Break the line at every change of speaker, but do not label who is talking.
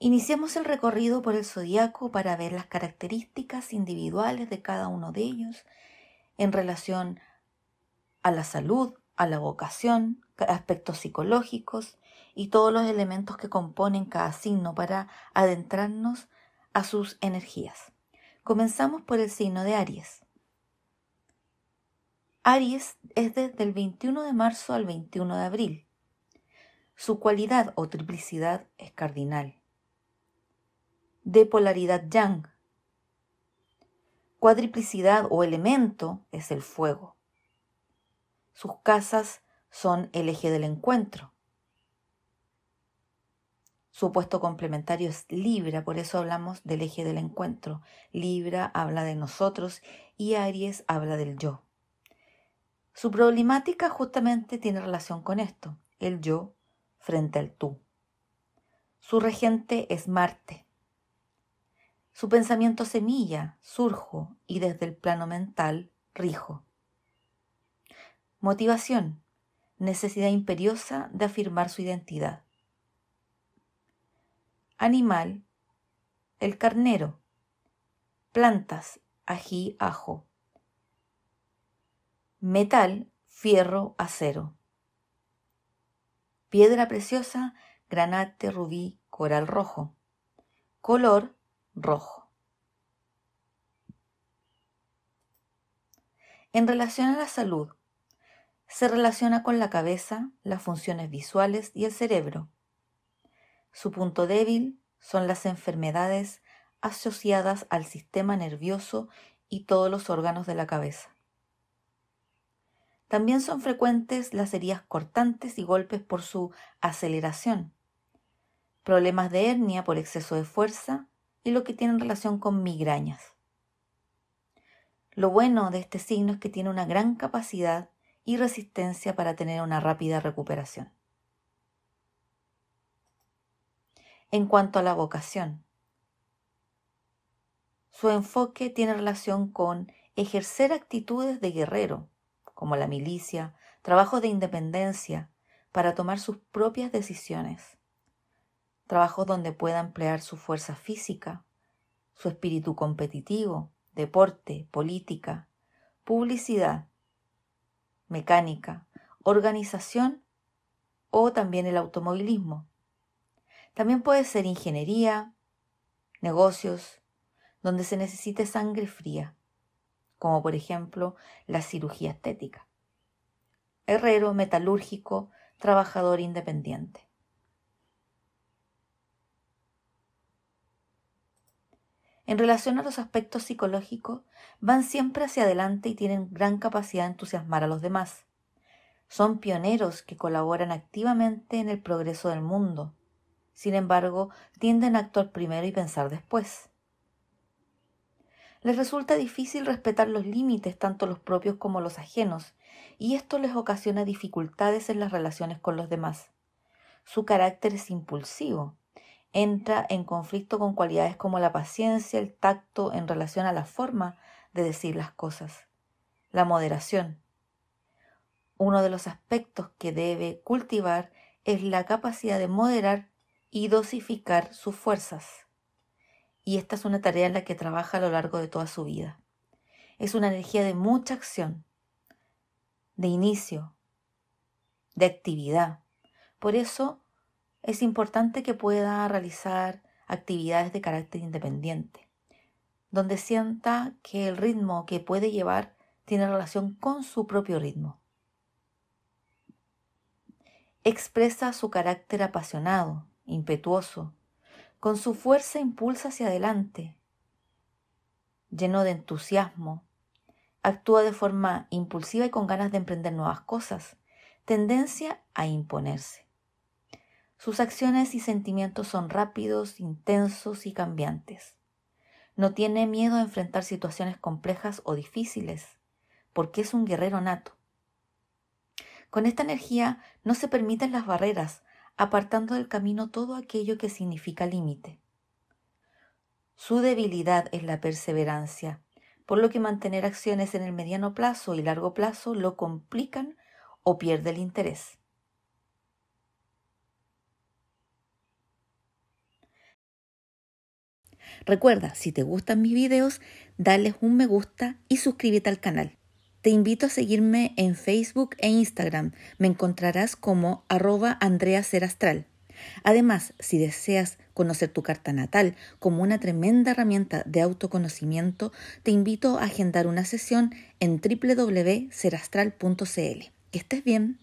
Iniciemos el recorrido por el zodiaco para ver las características individuales de cada uno de ellos en relación a la salud, a la vocación, aspectos psicológicos y todos los elementos que componen cada signo para adentrarnos a sus energías. Comenzamos por el signo de Aries. Aries es desde el 21 de marzo al 21 de abril. Su cualidad o triplicidad es cardinal. De polaridad yang. Cuadriplicidad o elemento es el fuego. Sus casas son el eje del encuentro. Su opuesto complementario es Libra, por eso hablamos del eje del encuentro. Libra habla de nosotros y Aries habla del yo. Su problemática justamente tiene relación con esto, el yo frente al tú. Su regente es Marte. Su pensamiento semilla, surjo y desde el plano mental, rijo. Motivación, necesidad imperiosa de afirmar su identidad. Animal, el carnero. Plantas, ají, ajo. Metal, fierro, acero. Piedra preciosa, granate, rubí, coral rojo. Color, rojo. En relación a la salud, se relaciona con la cabeza, las funciones visuales y el cerebro. Su punto débil son las enfermedades asociadas al sistema nervioso y todos los órganos de la cabeza. También son frecuentes las heridas cortantes y golpes por su aceleración, problemas de hernia por exceso de fuerza y lo que tiene relación con migrañas. Lo bueno de este signo es que tiene una gran capacidad y resistencia para tener una rápida recuperación. En cuanto a la vocación, su enfoque tiene relación con ejercer actitudes de guerrero, como la milicia, trabajos de independencia, para tomar sus propias decisiones, trabajos donde pueda emplear su fuerza física, su espíritu competitivo, deporte, política, publicidad, mecánica, organización o también el automovilismo. También puede ser ingeniería, negocios, donde se necesite sangre fría, como por ejemplo la cirugía estética. Herrero, metalúrgico, trabajador independiente. En relación a los aspectos psicológicos, van siempre hacia adelante y tienen gran capacidad de entusiasmar a los demás. Son pioneros que colaboran activamente en el progreso del mundo. Sin embargo, tienden a actuar primero y pensar después. Les resulta difícil respetar los límites, tanto los propios como los ajenos, y esto les ocasiona dificultades en las relaciones con los demás. Su carácter es impulsivo, entra en conflicto con cualidades como la paciencia, el tacto en relación a la forma de decir las cosas, la moderación. Uno de los aspectos que debe cultivar es la capacidad de moderar y dosificar sus fuerzas. Y esta es una tarea en la que trabaja a lo largo de toda su vida. Es una energía de mucha acción, de inicio, de actividad. Por eso es importante que pueda realizar actividades de carácter independiente, donde sienta que el ritmo que puede llevar tiene relación con su propio ritmo. Expresa su carácter apasionado, impetuoso, con su fuerza impulsa hacia adelante, lleno de entusiasmo, actúa de forma impulsiva y con ganas de emprender nuevas cosas, tendencia a imponerse. Sus acciones y sentimientos son rápidos, intensos y cambiantes. No tiene miedo a enfrentar situaciones complejas o difíciles, porque es un guerrero nato. Con esta energía no se permiten las barreras, apartando del camino todo aquello que significa límite. Su debilidad es la perseverancia, por lo que mantener acciones en el mediano plazo y largo plazo lo complican o pierde el interés. Recuerda, si te gustan mis videos, dale un me gusta y suscríbete al canal. Te invito a seguirme en Facebook e Instagram. Me encontrarás como arroba Andrea. Además, si deseas conocer tu carta natal como una tremenda herramienta de autoconocimiento, te invito a agendar una sesión en www.serastral.cl. Que estés bien.